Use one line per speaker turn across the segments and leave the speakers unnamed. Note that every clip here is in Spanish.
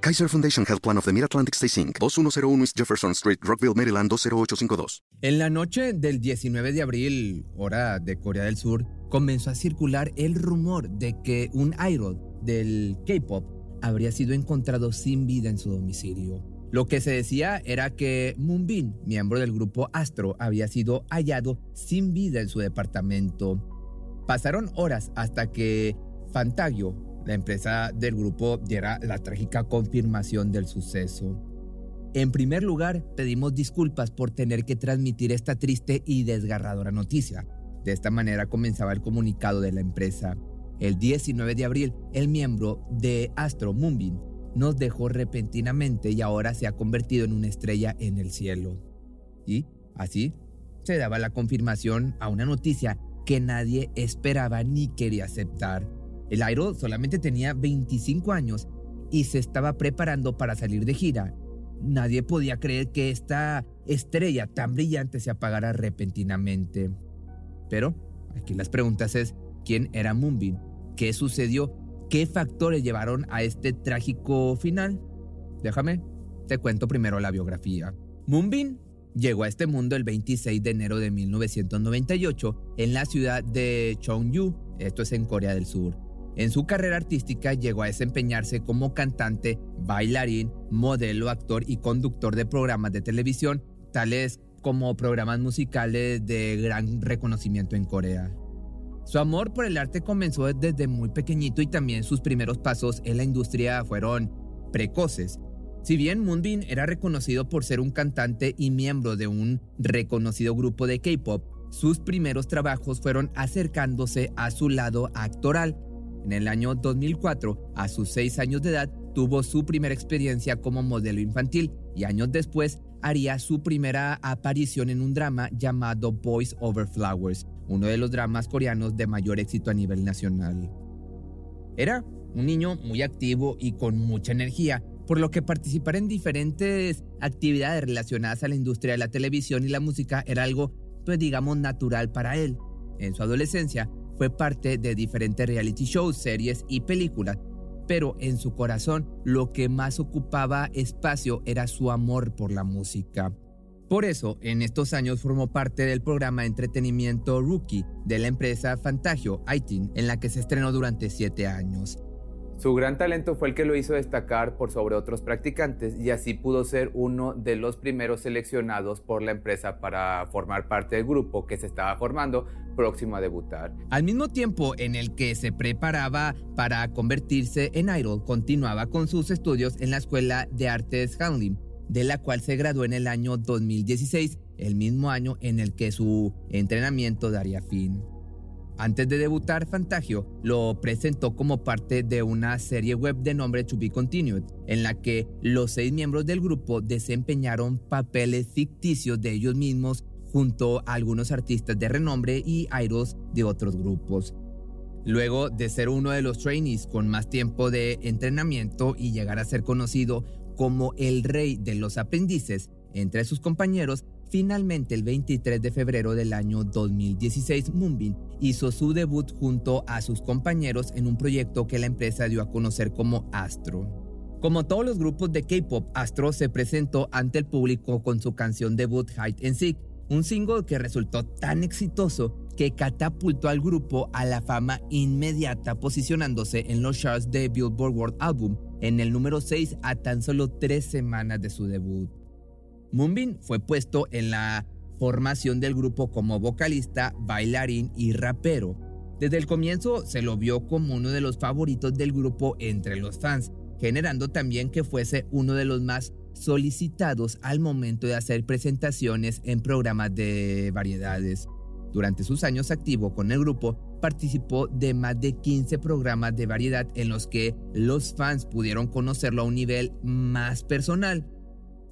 Kaiser Foundation Health Plan of the Mid-Atlantic Stay Inc., 2101 East Jefferson Street, Rockville, Maryland 20852.
En la noche del 19 de abril, hora de Corea del Sur, comenzó a circular el rumor de que un idol del K-pop habría sido encontrado sin vida en su domicilio. Lo que se decía era que Moonbin, miembro del grupo Astro, había sido hallado sin vida en su departamento. Pasaron horas hasta que Fantagio, la empresa del grupo diera la trágica confirmación del suceso. En primer lugar, pedimos disculpas por tener que transmitir esta triste y desgarradora noticia. De esta manera comenzaba el comunicado de la empresa. El 19 de abril, el miembro de Astro Moonbeam nos dejó repentinamente y ahora se ha convertido en una estrella en el cielo. Y así se daba la confirmación a una noticia que nadie esperaba ni quería aceptar. El Airo solamente tenía 25 años y se estaba preparando para salir de gira. Nadie podía creer que esta estrella tan brillante se apagara repentinamente. Pero aquí las preguntas es, ¿quién era Moonbeam? ¿Qué sucedió? ¿Qué factores llevaron a este trágico final? Déjame, te cuento primero la biografía. Moonbeam llegó a este mundo el 26 de enero de 1998 en la ciudad de Cheongju, esto es en Corea del Sur. En su carrera artística llegó a desempeñarse como cantante, bailarín, modelo, actor y conductor de programas de televisión, tales como programas musicales de gran reconocimiento en Corea. Su amor por el arte comenzó desde muy pequeñito y también sus primeros pasos en la industria fueron precoces. Si bien Moonbin era reconocido por ser un cantante y miembro de un reconocido grupo de K-pop, sus primeros trabajos fueron acercándose a su lado actoral en el año 2004, a sus seis años de edad, tuvo su primera experiencia como modelo infantil y años después haría su primera aparición en un drama llamado Boys Over Flowers, uno de los dramas coreanos de mayor éxito a nivel nacional. Era un niño muy activo y con mucha energía, por lo que participar en diferentes actividades relacionadas a la industria de la televisión y la música era algo, pues digamos, natural para él. En su adolescencia fue parte de diferentes reality shows, series y películas, pero en su corazón lo que más ocupaba espacio era su amor por la música. Por eso, en estos años formó parte del programa de entretenimiento Rookie de la empresa Fantagio ITIN, en la que se estrenó durante siete años.
Su gran talento fue el que lo hizo destacar por sobre otros practicantes y así pudo ser uno de los primeros seleccionados por la empresa para formar parte del grupo que se estaba formando próximo a debutar.
Al mismo tiempo en el que se preparaba para convertirse en idol, continuaba con sus estudios en la Escuela de Artes Hanlim, de la cual se graduó en el año 2016, el mismo año en el que su entrenamiento daría fin. Antes de debutar, Fantagio lo presentó como parte de una serie web de nombre To Be Continued, en la que los seis miembros del grupo desempeñaron papeles ficticios de ellos mismos junto a algunos artistas de renombre y idols de otros grupos. Luego de ser uno de los trainees con más tiempo de entrenamiento y llegar a ser conocido como el rey de los aprendices entre sus compañeros, Finalmente, el 23 de febrero del año 2016, Moonbin hizo su debut junto a sus compañeros en un proyecto que la empresa dio a conocer como Astro. Como todos los grupos de K-pop, Astro se presentó ante el público con su canción debut Hide and Seek, un single que resultó tan exitoso que catapultó al grupo a la fama inmediata posicionándose en los charts de Billboard World Album en el número 6 a tan solo tres semanas de su debut. Moonbin fue puesto en la formación del grupo como vocalista, bailarín y rapero. Desde el comienzo se lo vio como uno de los favoritos del grupo entre los fans, generando también que fuese uno de los más solicitados al momento de hacer presentaciones en programas de variedades. Durante sus años activo con el grupo, participó de más de 15 programas de variedad en los que los fans pudieron conocerlo a un nivel más personal.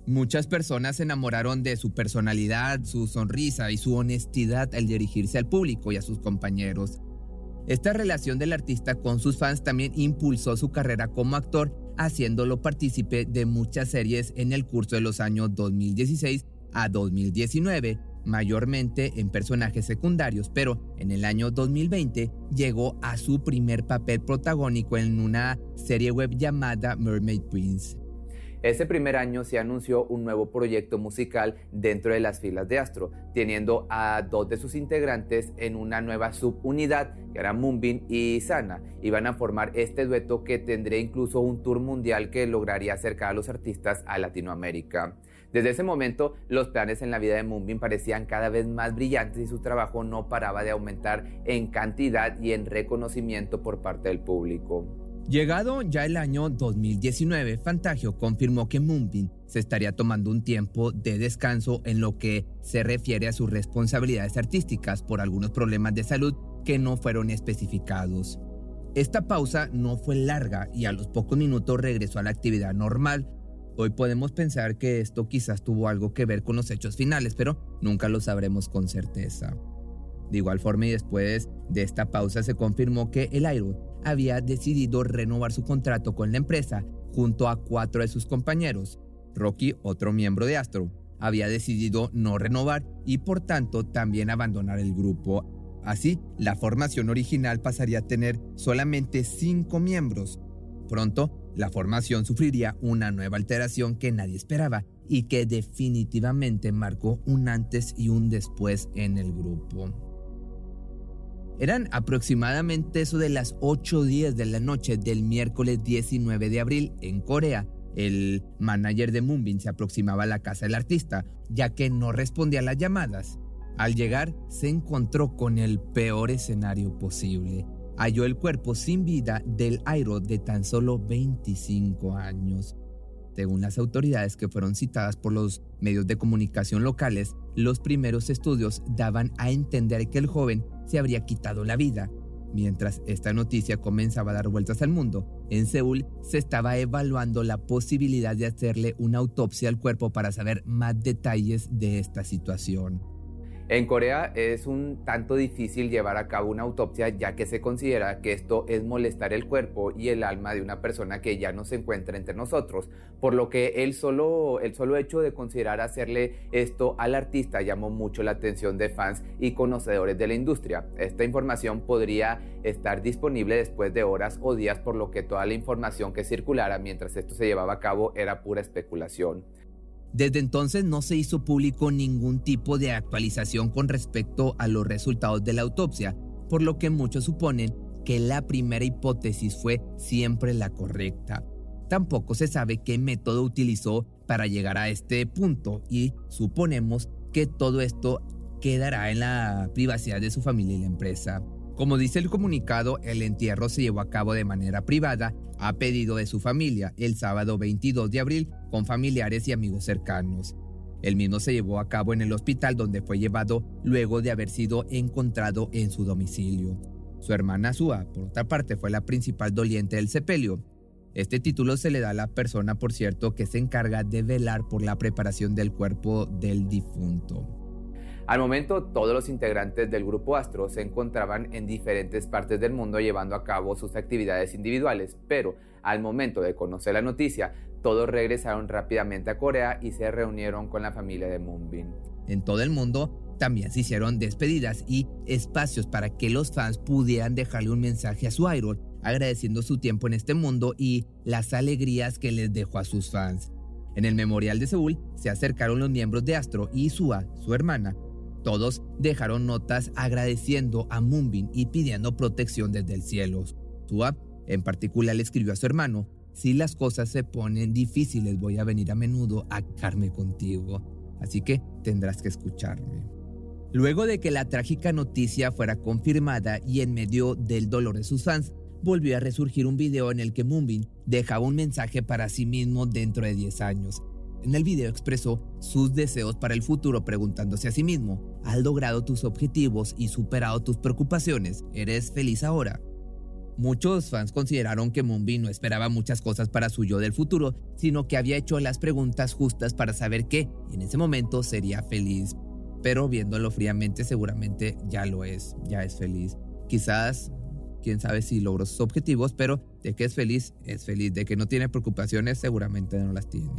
Muchas personas se enamoraron de su personalidad, su sonrisa y su honestidad al dirigirse al público y a sus compañeros. Esta relación del artista con sus fans también impulsó su carrera como actor, haciéndolo partícipe de muchas series en el curso de los años 2016 a 2019, mayormente en personajes secundarios, pero en el año 2020 llegó a su primer papel protagónico en una serie web llamada Mermaid Prince.
Ese primer año se anunció un nuevo proyecto musical dentro de las filas de Astro, teniendo a dos de sus integrantes en una nueva subunidad, que eran Moonbin y Sana. Iban a formar este dueto que tendría incluso un tour mundial que lograría acercar a los artistas a Latinoamérica. Desde ese momento, los planes en la vida de Moonbin parecían cada vez más brillantes y su trabajo no paraba de aumentar en cantidad y en reconocimiento por parte del público.
Llegado ya el año 2019, Fantagio confirmó que Moonbin se estaría tomando un tiempo de descanso en lo que se refiere a sus responsabilidades artísticas por algunos problemas de salud que no fueron especificados. Esta pausa no fue larga y a los pocos minutos regresó a la actividad normal. Hoy podemos pensar que esto quizás tuvo algo que ver con los hechos finales, pero nunca lo sabremos con certeza. De igual forma y después de esta pausa se confirmó que el Iron había decidido renovar su contrato con la empresa junto a cuatro de sus compañeros. Rocky, otro miembro de Astro, había decidido no renovar y por tanto también abandonar el grupo. Así, la formación original pasaría a tener solamente cinco miembros. Pronto, la formación sufriría una nueva alteración que nadie esperaba y que definitivamente marcó un antes y un después en el grupo. Eran aproximadamente eso de las 8 días de la noche del miércoles 19 de abril en Corea. El manager de Moonbin se aproximaba a la casa del artista, ya que no respondía a las llamadas. Al llegar, se encontró con el peor escenario posible. Halló el cuerpo sin vida del Airo de tan solo 25 años. Según las autoridades que fueron citadas por los medios de comunicación locales, los primeros estudios daban a entender que el joven se habría quitado la vida. Mientras esta noticia comenzaba a dar vueltas al mundo, en Seúl se estaba evaluando la posibilidad de hacerle una autopsia al cuerpo para saber más detalles de esta situación.
En Corea es un tanto difícil llevar a cabo una autopsia ya que se considera que esto es molestar el cuerpo y el alma de una persona que ya no se encuentra entre nosotros, por lo que el solo, el solo hecho de considerar hacerle esto al artista llamó mucho la atención de fans y conocedores de la industria. Esta información podría estar disponible después de horas o días, por lo que toda la información que circulara mientras esto se llevaba a cabo era pura especulación.
Desde entonces no se hizo público ningún tipo de actualización con respecto a los resultados de la autopsia, por lo que muchos suponen que la primera hipótesis fue siempre la correcta. Tampoco se sabe qué método utilizó para llegar a este punto y suponemos que todo esto quedará en la privacidad de su familia y la empresa. Como dice el comunicado, el entierro se llevó a cabo de manera privada a pedido de su familia el sábado 22 de abril con familiares y amigos cercanos. El mismo se llevó a cabo en el hospital donde fue llevado luego de haber sido encontrado en su domicilio. Su hermana Sua, por otra parte, fue la principal doliente del sepelio. Este título se le da a la persona, por cierto, que se encarga de velar por la preparación del cuerpo del difunto.
Al momento, todos los integrantes del grupo Astro se encontraban en diferentes partes del mundo llevando a cabo sus actividades individuales, pero al momento de conocer la noticia, todos regresaron rápidamente a Corea y se reunieron con la familia de Moonbin.
En todo el mundo también se hicieron despedidas y espacios para que los fans pudieran dejarle un mensaje a su idol agradeciendo su tiempo en este mundo y las alegrías que les dejó a sus fans. En el memorial de Seúl se acercaron los miembros de Astro y Sua, su hermana. Todos dejaron notas agradeciendo a Moonbin y pidiendo protección desde el cielo. Sua, en particular, le escribió a su hermano, si las cosas se ponen difíciles voy a venir a menudo a quedarme contigo, así que tendrás que escucharme. Luego de que la trágica noticia fuera confirmada y en medio del dolor de sus fans, volvió a resurgir un video en el que Moonbin dejaba un mensaje para sí mismo dentro de 10 años. En el video expresó sus deseos para el futuro preguntándose a sí mismo, ¿has logrado tus objetivos y superado tus preocupaciones? ¿Eres feliz ahora? Muchos fans consideraron que Moonbin no esperaba muchas cosas para su yo del futuro, sino que había hecho las preguntas justas para saber que en ese momento sería feliz. Pero viéndolo fríamente seguramente ya lo es, ya es feliz. Quizás quién sabe si logró sus objetivos, pero de que es feliz, es feliz. De que no tiene preocupaciones, seguramente no las tiene.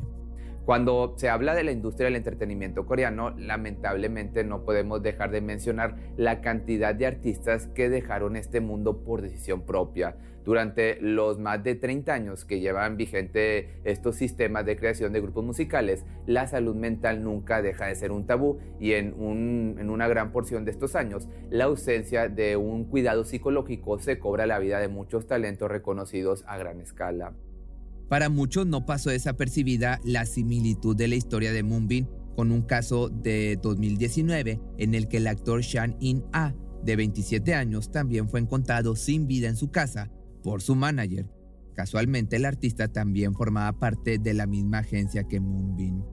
Cuando se habla de la industria del entretenimiento coreano, lamentablemente no podemos dejar de mencionar la cantidad de artistas que dejaron este mundo por decisión propia. Durante los más de 30 años que llevan vigente estos sistemas de creación de grupos musicales, la salud mental nunca deja de ser un tabú y en, en una gran porción de estos años, la ausencia de un cuidado psicológico se cobra la vida de muchos talentos reconocidos a gran escala.
Para muchos no pasó desapercibida la similitud de la historia de Moonbin con un caso de 2019 en el que el actor Shan In-a, de 27 años, también fue encontrado sin vida en su casa por su manager. Casualmente el artista también formaba parte de la misma agencia que Moonbin.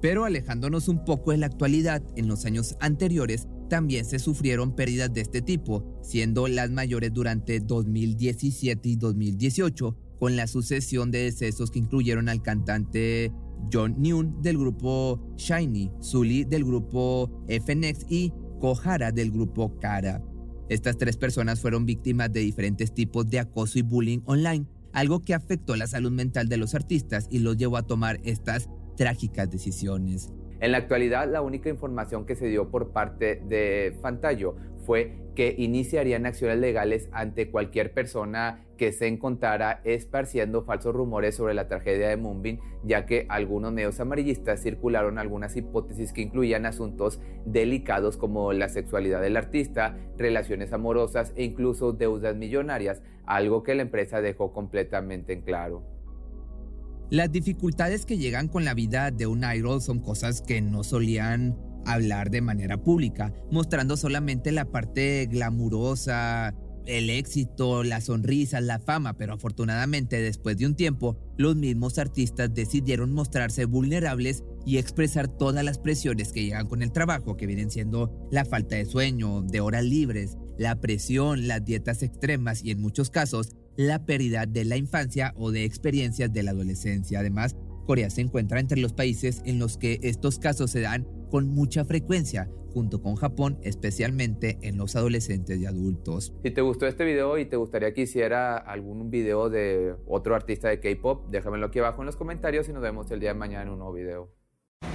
Pero alejándonos un poco de la actualidad, en los años anteriores también se sufrieron pérdidas de este tipo, siendo las mayores durante 2017 y 2018 con la sucesión de decesos que incluyeron al cantante John Neun del grupo Shiny, Sully del grupo FNX y Kohara del grupo Kara. Estas tres personas fueron víctimas de diferentes tipos de acoso y bullying online, algo que afectó la salud mental de los artistas y los llevó a tomar estas trágicas decisiones.
En la actualidad, la única información que se dio por parte de Fantallo fue que iniciarían acciones legales ante cualquier persona que se encontrara esparciendo falsos rumores sobre la tragedia de Moonbin, ya que algunos medios amarillistas circularon algunas hipótesis que incluían asuntos delicados como la sexualidad del artista, relaciones amorosas e incluso deudas millonarias, algo que la empresa dejó completamente en claro.
Las dificultades que llegan con la vida de un idol son cosas que no solían hablar de manera pública, mostrando solamente la parte glamurosa, el éxito, la sonrisa, la fama, pero afortunadamente después de un tiempo, los mismos artistas decidieron mostrarse vulnerables y expresar todas las presiones que llegan con el trabajo, que vienen siendo la falta de sueño, de horas libres, la presión, las dietas extremas y en muchos casos la pérdida de la infancia o de experiencias de la adolescencia. Además, Corea se encuentra entre los países en los que estos casos se dan con mucha frecuencia, junto con Japón, especialmente en los adolescentes y adultos.
Si te gustó este video y te gustaría que hiciera algún video de otro artista de K-pop, déjamelo aquí abajo en los comentarios y nos vemos el día de mañana en un nuevo video.